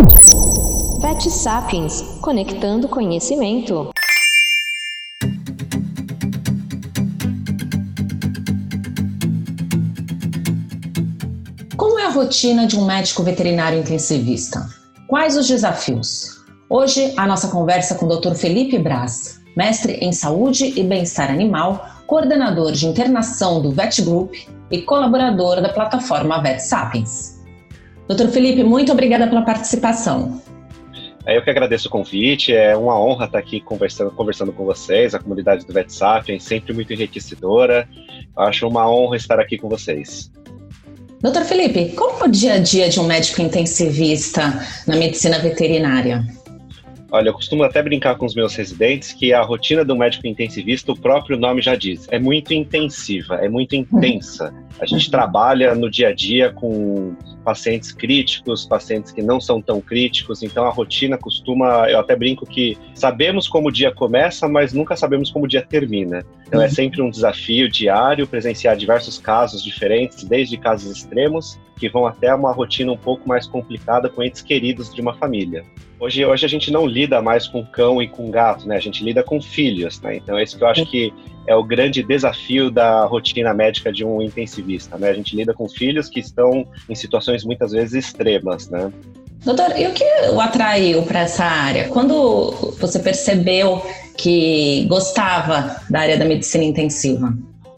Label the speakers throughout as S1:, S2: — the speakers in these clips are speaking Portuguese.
S1: Vet Sapiens Conectando Conhecimento.
S2: Como é a rotina de um médico veterinário intensivista? Quais os desafios? Hoje, a nossa conversa com o Dr. Felipe Braz, mestre em saúde e bem-estar animal, coordenador de internação do Vet Group e colaborador da plataforma Vet Sapiens. Dr. Felipe, muito obrigada pela participação.
S3: É, eu que agradeço o convite, é uma honra estar aqui conversando, conversando com vocês, a comunidade do Vet Sapiens, sempre muito enriquecedora. Acho uma honra estar aqui com vocês.
S2: Doutor Felipe, como é o dia a dia de um médico intensivista na medicina veterinária?
S3: Olha, eu costumo até brincar com os meus residentes que a rotina do médico intensivista, o próprio nome já diz, é muito intensiva, é muito intensa. A gente uhum. trabalha no dia a dia com pacientes críticos, pacientes que não são tão críticos, então a rotina costuma, eu até brinco que sabemos como o dia começa, mas nunca sabemos como o dia termina. Então é sempre um desafio diário presenciar diversos casos diferentes, desde casos extremos que vão até uma rotina um pouco mais complicada com entes queridos de uma família. Hoje, hoje a gente não lida mais com cão e com gato, né? A gente lida com filhos, né? Então é isso que eu acho que é o grande desafio da rotina médica de um intensivista, né? A gente lida com filhos que estão em situações muitas vezes extremas, né?
S2: Doutor, e o que o atraiu para essa área? Quando você percebeu que gostava da área da medicina intensiva?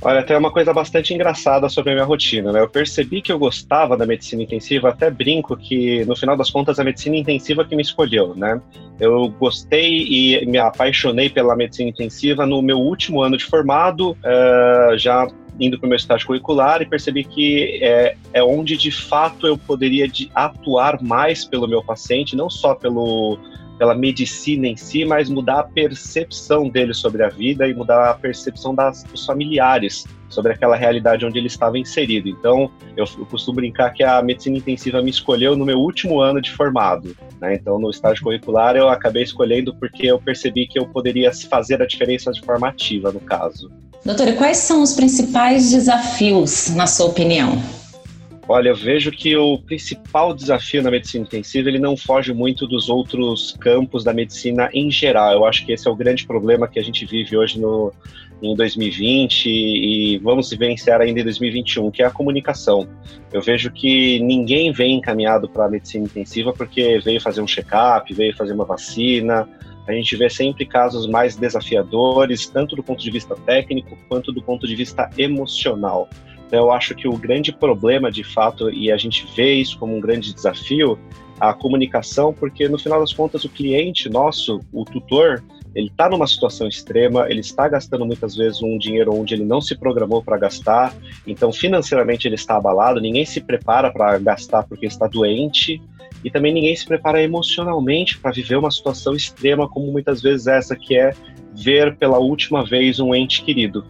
S3: Olha, tem uma coisa bastante engraçada sobre a minha rotina, né? Eu percebi que eu gostava da medicina intensiva, até brinco que, no final das contas, a medicina intensiva que me escolheu, né? Eu gostei e me apaixonei pela medicina intensiva no meu último ano de formado, uh, já indo para o meu estágio curricular e percebi que é, é onde, de fato, eu poderia de, atuar mais pelo meu paciente, não só pelo pela medicina em si, mas mudar a percepção dele sobre a vida e mudar a percepção das, dos familiares sobre aquela realidade onde ele estava inserido. Então, eu, eu, costumo brincar que a medicina intensiva me escolheu no meu último ano de formado. Né? Então, no estágio curricular, eu acabei escolhendo porque eu percebi que eu poderia fazer a diferença de forma ativa, no caso.
S2: Doutora, quais são os principais desafios, na sua opinião?
S3: Olha, eu vejo que o principal desafio na medicina intensiva ele não foge muito dos outros campos da medicina em geral. Eu acho que esse é o grande problema que a gente vive hoje no, em 2020 e vamos vivenciar ainda em 2021, que é a comunicação. Eu vejo que ninguém vem encaminhado para a medicina intensiva porque veio fazer um check-up, veio fazer uma vacina. A gente vê sempre casos mais desafiadores, tanto do ponto de vista técnico quanto do ponto de vista emocional. Então, eu acho que o grande problema, de fato, e a gente vê isso como um grande desafio, a comunicação, porque no final das contas o cliente nosso, o tutor, ele está numa situação extrema, ele está gastando muitas vezes um dinheiro onde ele não se programou para gastar, então financeiramente ele está abalado, ninguém se prepara para gastar porque está doente, e também ninguém se prepara emocionalmente para viver uma situação extrema como muitas vezes essa que é ver pela última vez um ente querido.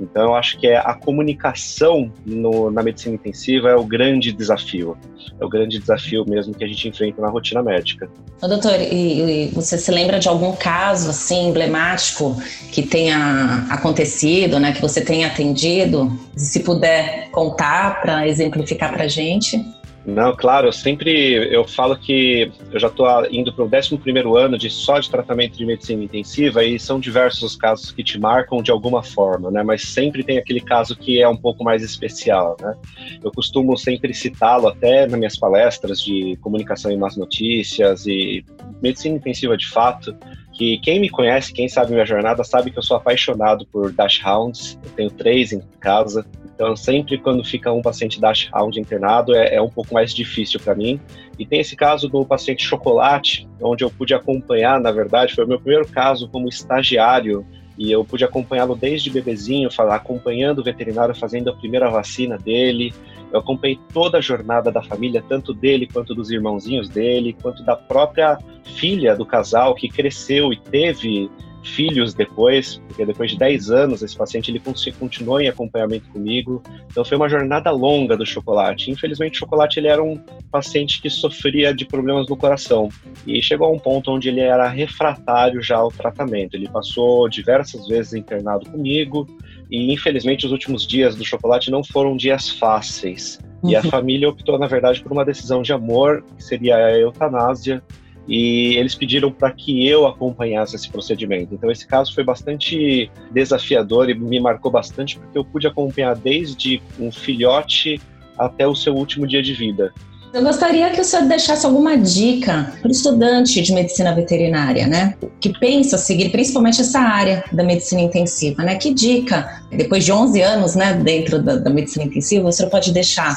S3: Então, eu acho que é a comunicação no, na medicina intensiva é o grande desafio. É o grande desafio mesmo que a gente enfrenta na rotina médica.
S2: Ô, doutor, e, e você se lembra de algum caso assim emblemático que tenha acontecido, né, que você tenha atendido? Se puder contar para exemplificar para gente.
S3: Não, claro, eu sempre eu falo que eu já estou indo para o 11 ano de só de tratamento de medicina intensiva e são diversos os casos que te marcam de alguma forma, né? Mas sempre tem aquele caso que é um pouco mais especial, né? Eu costumo sempre citá-lo até nas minhas palestras de comunicação e más notícias e medicina intensiva de fato, que quem me conhece, quem sabe minha jornada, sabe que eu sou apaixonado por Dash Hounds. Eu tenho três em casa, então, sempre quando fica um paciente Dash Hound internado, é, é um pouco mais difícil para mim. E tem esse caso do paciente chocolate, onde eu pude acompanhar, na verdade, foi o meu primeiro caso como estagiário e eu pude acompanhá-lo desde bebezinho, acompanhando o veterinário fazendo a primeira vacina dele. Eu acompanhei toda a jornada da família, tanto dele quanto dos irmãozinhos dele, quanto da própria filha do casal que cresceu e teve filhos depois, porque depois de 10 anos esse paciente ele continuou em acompanhamento comigo. Então foi uma jornada longa do chocolate. Infelizmente o chocolate ele era um paciente que sofria de problemas no coração e chegou a um ponto onde ele era refratário já ao tratamento. Ele passou diversas vezes internado comigo e infelizmente os últimos dias do chocolate não foram dias fáceis. Uhum. E a uhum. família optou, na verdade, por uma decisão de amor, que seria a eutanásia, e eles pediram para que eu acompanhasse esse procedimento. Então, esse caso foi bastante desafiador e me marcou bastante, porque eu pude acompanhar desde um filhote até o seu último dia de vida.
S2: Eu gostaria que o senhor deixasse alguma dica para o estudante de medicina veterinária, né? Que pensa seguir principalmente essa área da medicina intensiva, né? Que dica, depois de 11 anos, né, dentro da, da medicina intensiva, o senhor pode deixar?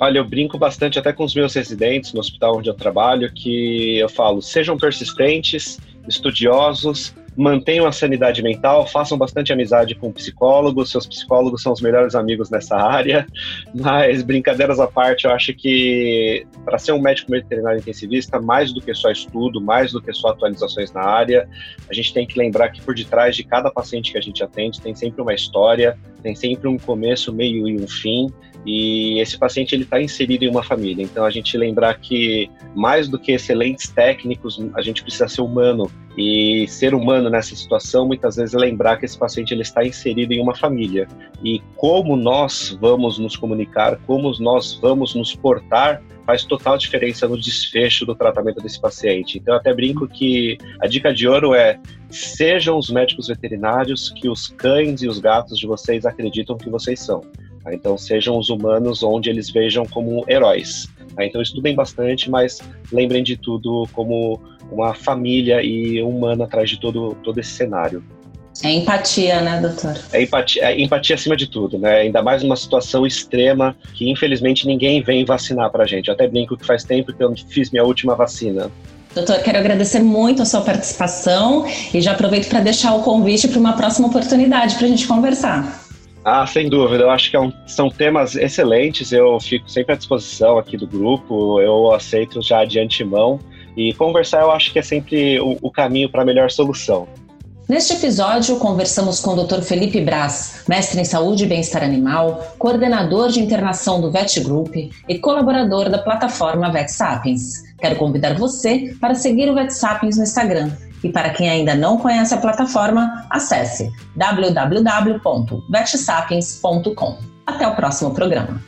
S3: Olha, eu brinco bastante até com os meus residentes no hospital onde eu trabalho, que eu falo, sejam persistentes, estudiosos, mantenham a sanidade mental, façam bastante amizade com psicólogos, seus psicólogos são os melhores amigos nessa área, mas brincadeiras à parte, eu acho que para ser um médico veterinário intensivista, mais do que só estudo, mais do que só atualizações na área, a gente tem que lembrar que por detrás de cada paciente que a gente atende tem sempre uma história, tem sempre um começo, meio e um fim, e esse paciente ele está inserido em uma família. Então a gente lembrar que mais do que excelentes técnicos, a gente precisa ser humano e ser humano nessa situação muitas vezes é lembrar que esse paciente ele está inserido em uma família e como nós vamos nos comunicar, como nós vamos nos portar faz total diferença no desfecho do tratamento desse paciente. Então, eu até brinco que a dica de ouro é sejam os médicos veterinários que os cães e os gatos de vocês acreditam que vocês são. Tá? Então, sejam os humanos onde eles vejam como heróis. Tá? Então, estudem bastante, mas lembrem de tudo como uma família e humana atrás de todo, todo esse cenário.
S2: É empatia, né, doutor?
S3: É empatia, é empatia acima de tudo, né? Ainda mais numa situação extrema que, infelizmente, ninguém vem vacinar pra gente. Eu até brinco que faz tempo que eu fiz minha última vacina.
S2: Doutor, quero agradecer muito a sua participação e já aproveito para deixar o convite para uma próxima oportunidade para a gente conversar.
S3: Ah, sem dúvida. Eu acho que é um, são temas excelentes. Eu fico sempre à disposição aqui do grupo. Eu aceito já de antemão. E conversar, eu acho que é sempre o, o caminho para a melhor solução.
S2: Neste episódio, conversamos com o Dr. Felipe Braz, mestre em saúde e bem-estar animal, coordenador de internação do Vet Group e colaborador da plataforma Vet Sapiens. Quero convidar você para seguir o Vet Sapiens no Instagram. E para quem ainda não conhece a plataforma, acesse www.vetsapiens.com. Até o próximo programa.